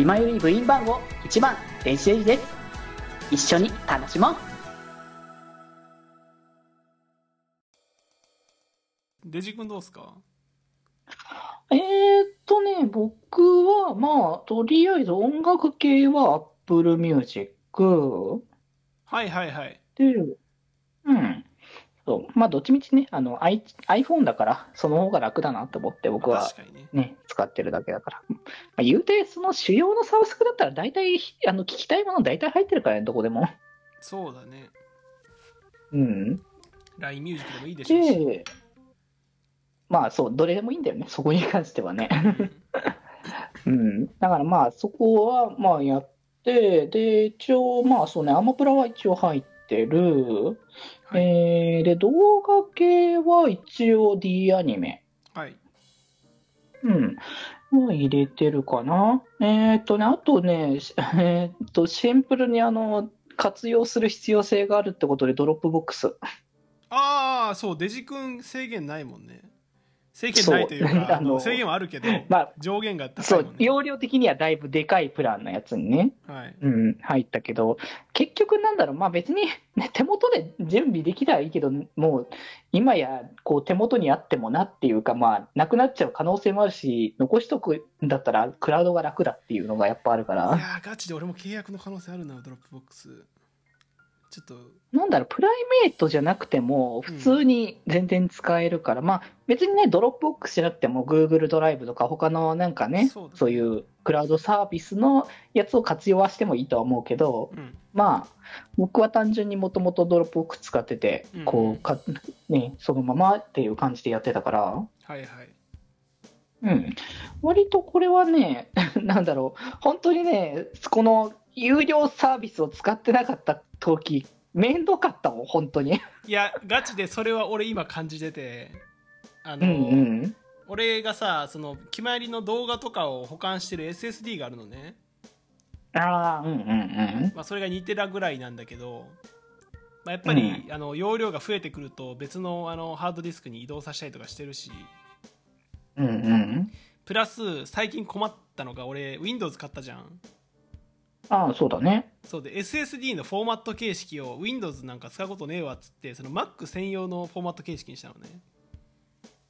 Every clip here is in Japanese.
今より部員番号1番電子レンジです一緒に楽しもうデジ君どうすか？えーっとね、僕は、まあ、とりあえず音楽系は Apple Music はいはいはい。で、うん。そう。まあ、どっちみちね、あの、I、iPhone だから、その方が楽だなと思って僕はね。ね、使ってるだけだから。まあ、言うて、その主要のサブスクだったら大体、あの、聞きたいもの大体入ってるからね、どこでも。そうだね。うん。LINE ミュージックでもいいでしょうし。で、まあそう、どれでもいいんだよね、そこに関してはね。うんうん。だからまあ、そこはまあやって、で、一応、まあそうね、アマプラは一応入ってる。はい。えー、で、動画系は一応 D アニメ。はい。うん。は入れてるかな。えーっとね、あとね、し えーっと、シンプルにあの、活用する必要性があるってことで、 Dropbox。ああ、そう、デジ君制限ないもんね。制限ないというそうか、あの制限はあるけど、まあ、上限が高そいうもん、ね。容量的にはだいぶでかいプランのやつにね。はい。うん、入ったけど、結局なんだろう、まあ別に、ね、手元で準備できたらいいけど、もう今やこう手元にあってもなっていうか、まあなくなっちゃう可能性もあるし、残しとくんだったらクラウドが楽だっていうのがやっぱあるかいら、やー、ガチで俺も契約の可能性あるな、 Dropbox。ちょっと、なんだろう、プライベートじゃなくても、普通に全然使えるから、まあ別にね、 Dropbox じゃなくても、Google ドライブとか、他のなんかね、そうそういうクラウドサービスのやつを活用はしてもいいとは思うけど、うん。まあ、僕は単純にもともと Dropbox 使っててうん、こうか、ね、そのままっていう感じでやってたから、はいはい。うん。割とこれはね、なんだろう、本当にね、この有料サービスを使ってなかった時、面倒かったもん、本当に。いや、ガチでそれは俺今感じてて、あの、うんうん。俺がさ、その、決まりの動画とかを保管してる SSD があるのね。ああ、うんうんうん。まあ、それが2テラぐらいなんだけど、まあ、やっぱり、あの容量が増えてくると別のあのハードディスクに移動させたりとかしてるしうんうん。プラス最近困ったのが俺 Windows 買ったじゃんああ、そうだね。そうで SSD のフォーマット形式を Windows なんか使うことねえわっつってその Mac 専用のフォーマット形式にしたのね、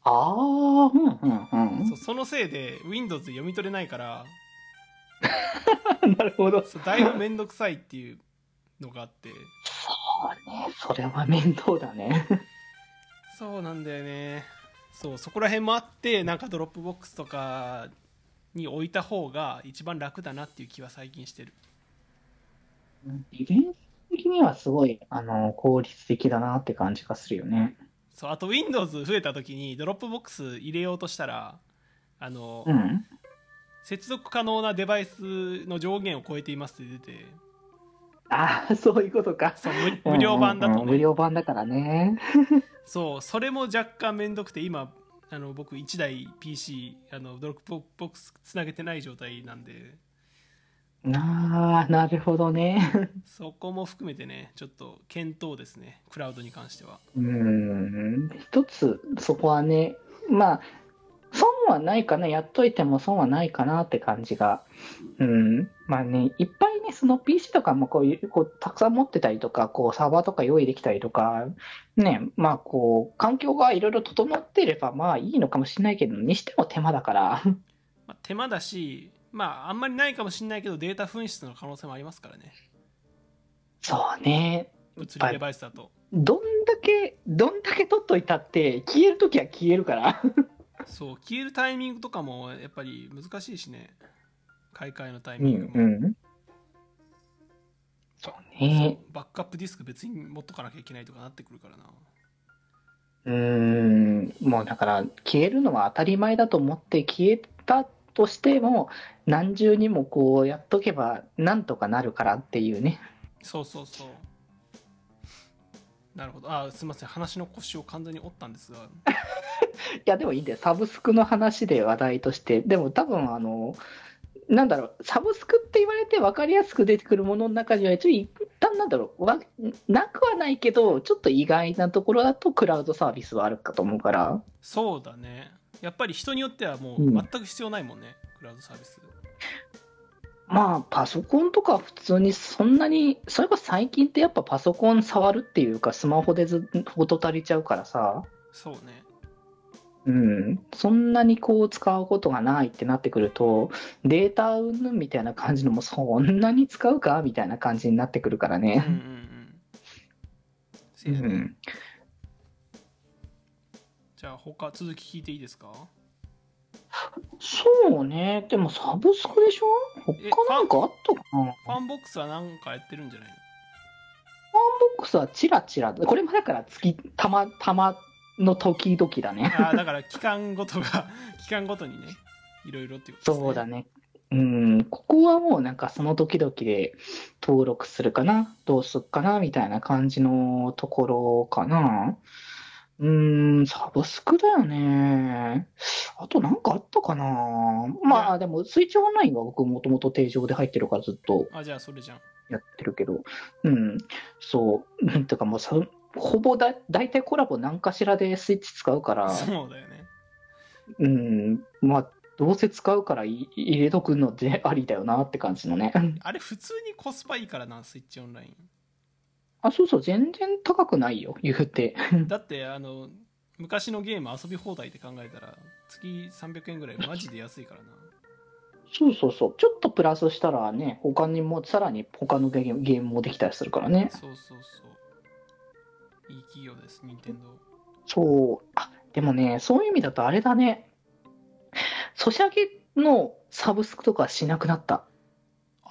ああ、うんうんうん。そうそのせいで Windows で読み取れないから なるほど。だいぶ面倒くさいっていうのがあってそうね、それは面倒だね。そうなんだよねそうそこら辺もあってなんか Dropbox とかに置いた方が一番楽だなっていう気は最近してる利便性的にはすごい、あの、効率的だなって感じがするよね。そうあと Windows 増えた時に Dropbox 入れようとしたらあの、うん。接続可能なデバイスの上限を超えていますって出てああ、そういうことか。そう無無料版だとね、うんうんうん無料版だからね。そうそれも若干めんどくて今あの僕1台 PC あの Dropbox つなげてない状態なんでああ、なるほどね。そこも含めてねちょっと検討ですねクラウドに関してはうん。一つ、そこはね、まあ、損はないかな、やっといても損はないかなって感じが。うん。まあね、いっぱいね、その PC とかもこういう、こう、たくさん持ってたりとか、こう、サーバーとか用意できたりとか、ね、まあこう、環境がいろいろ整っていれば、まあいいのかもしれないけど、にしても手間だから。まあ、手間だしまああんまりないかもしれないけどデータ紛失の可能性もありますからねそうね。物理デバイスだとどんだけ、どんだけ取っといたって、消えるときは消えるから。そう消えるタイミングとかもやっぱり難しいしね買い替えのタイうミングも、ん。そうそうね。バックアップディスク別に持っとかなきゃいけないとかなってくるからなうーん。もうだから、消えるのは当たり前だと思って消えたとしても、何重にもこうやっとけば、なんとかなるからっていうね。そうそうそうなるほどあすみません話の腰を完全に折ったんですが いや、でもいいんだよ。サブスクの話で話題として。でも多分、あの、なんだろう、サブスクって言われて分かりやすく出てくるものの中には、ちょっと一旦なんだろう、わなくはないけど、ちょっと意外なところだとクラウドサービスはあるかと思うから。そうだねやっぱり人によってはもううん。全く必要ないもんね、クラウドサービス。まあ、パソコンとか普通にそんなに、それこそ最近ってやっぱパソコン触るっていうか、スマホでずっと事足りちゃうからさ、そうね。うん、そんなにこう使うことがないってなってくると、データ云々みたいな感じのもそんなに使うか？みたいな感じになってくるからうんうんうね。ん。せうん、じゃあ他続き聞いていいですか？そうね、でもサブスクでしょ？他なんかあったかな？ファンボックスはなんかやってるんじゃないの？ボックスはチラチラ、これもだから月、たま、たまの時々だね。ああだから期間ごとが 期間ごとにねいろいろっていうことですね。そうだね。うん、ここはもうなんかその時々で登録するかな、どうすっかな、みたいな感じのところかな。うん、サブスクだよね。あとなんかあったかな？まあでも、スイッチオンラインは僕もともと定常で入ってるからずっとあじゃあそれじゃん。やってるけど、うん、そう、な んていうかもうさ、ほぼだ、大体コラボ何かしらでスイッチ使うから、そうだよね。うん、まあ、どうせ使うからい入れとくのでありだよなって感じのね。あれ普通にコスパいいからなスイッチオンラインあ、そうそう、全然高くないよ、言うて。だってあの昔のゲーム遊び放題って考えたら月300円ぐらいマジで安いからなそうそうそう、ちょっとプラスしたらね、他にも、さらに他のゲームゲームもできたりするからね。そうそうそういい企業です任天堂そう、あ、でもね、そういう意味だとあれだね。ソシャゲのサブスクとかしなくなった。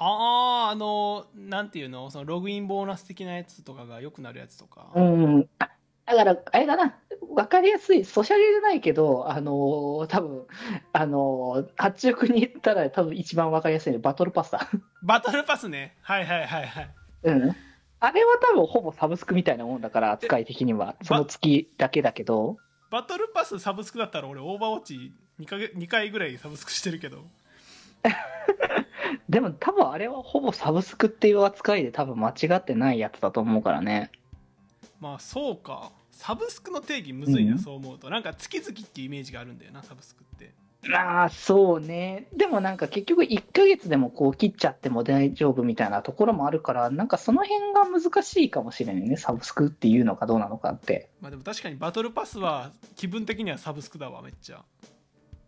あああのなんていうの？そのログインボーナス的なやつとかが良くなるやつとか、うん。あだから、あれだな、わかりやすい、ソシャゲじゃないけど、あのー多分あのー発注に言ったら多分一番わかりやすいのバトルパスだ。バトルパスねはいはいはいはいうん。あれは多分ほぼサブスクみたいなもんだから、扱い的には。その月だけだけど。バトルパスサブスクだったら俺オーバーウォッチ2か月2回ぐらいサブスクしてるけど でも多分あれはほぼサブスクっていう扱いで多分間違ってないやつだと思うからね。まあそうかサブスクの定義むずいな、うんそう思うとなんか月々っていうイメージがあるんだよなサブスクってまあそうね。でもなんか結局1ヶ月でもこう切っちゃっても大丈夫みたいなところもあるから、なんかその辺が難しいかもしれないね。サブスクっていうのかどうなのかって。まあでも確かにバトルパスは気分的にはサブスクだわめっちゃ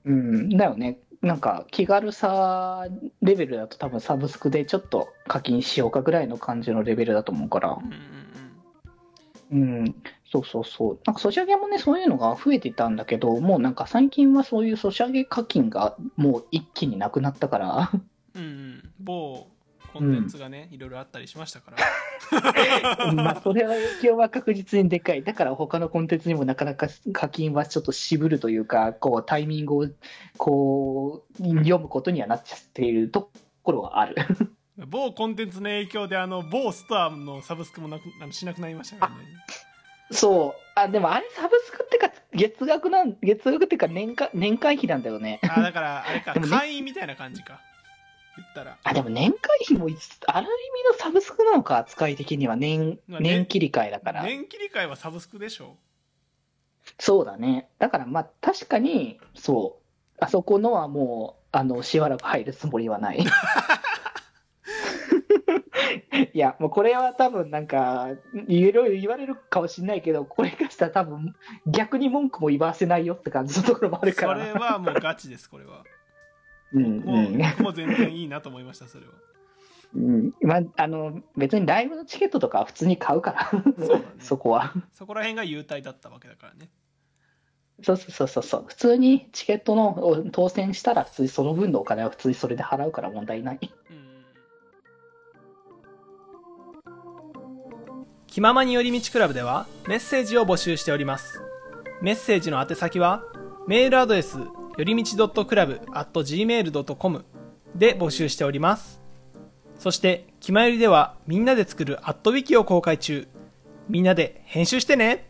うん。だよね。なんか気軽さレベルだと多分サブスクでちょっと課金しようかぐらいの感じのレベルだと思うからう。んうん、そうそうそう。なんかソシャゲもね、そういうのが増えてたんだけど、もうなんか最近はそういうソシャゲ課金がもう一気になくなったから、うんうん某コンテンツがね、いろいろあったりしましたから まあそれは影響は確実にでかい。だから他のコンテンツにもなかなか課金はちょっと渋るというか、こうタイミングをこう読むことにはなっちゃっているところはある。某コンテンツの影響であの某ストアのサブスクもなくあのしなくなりましたからねそう。あ、でもあれサブスクってか、月額なん、月額っていうか年間、年会費なんだよね。あだからあれか 会員みたいな感じか言ったらあ、でも年会費もいつ、ある意味のサブスクなのか、扱い的には年、まあね年切り替えだから。年切り替えはサブスクでしょそうだね。だからまあ確かに、そう。あそこのはもう、あの、しばらく入るつもりはない。いや、もうこれは多分なんか、いろいろ言われるかもしれないけど、これがしたら多分逆に文句も言わせないよって感じのところもあるかそら。れはもうガチですこれはうんもううん。僕も全然いいなと思いましたそれはうん、まあ、あの、別にライブのチケットとかは普通に買うから、そうだねそこは。そこら辺が優待だったわけだからねそうそうそうそう。普通にチケットのを当選したら、普通にその分のお金は普通にそれで払うから問題ない。うん気ままに寄り道クラブではメッセージを募集しておりますメッセージの宛先はメールアドレスよりみち .club.gmail.com で募集しております。そして気まよりではみんなで作るアットウィキを公開中。みんなで編集してね。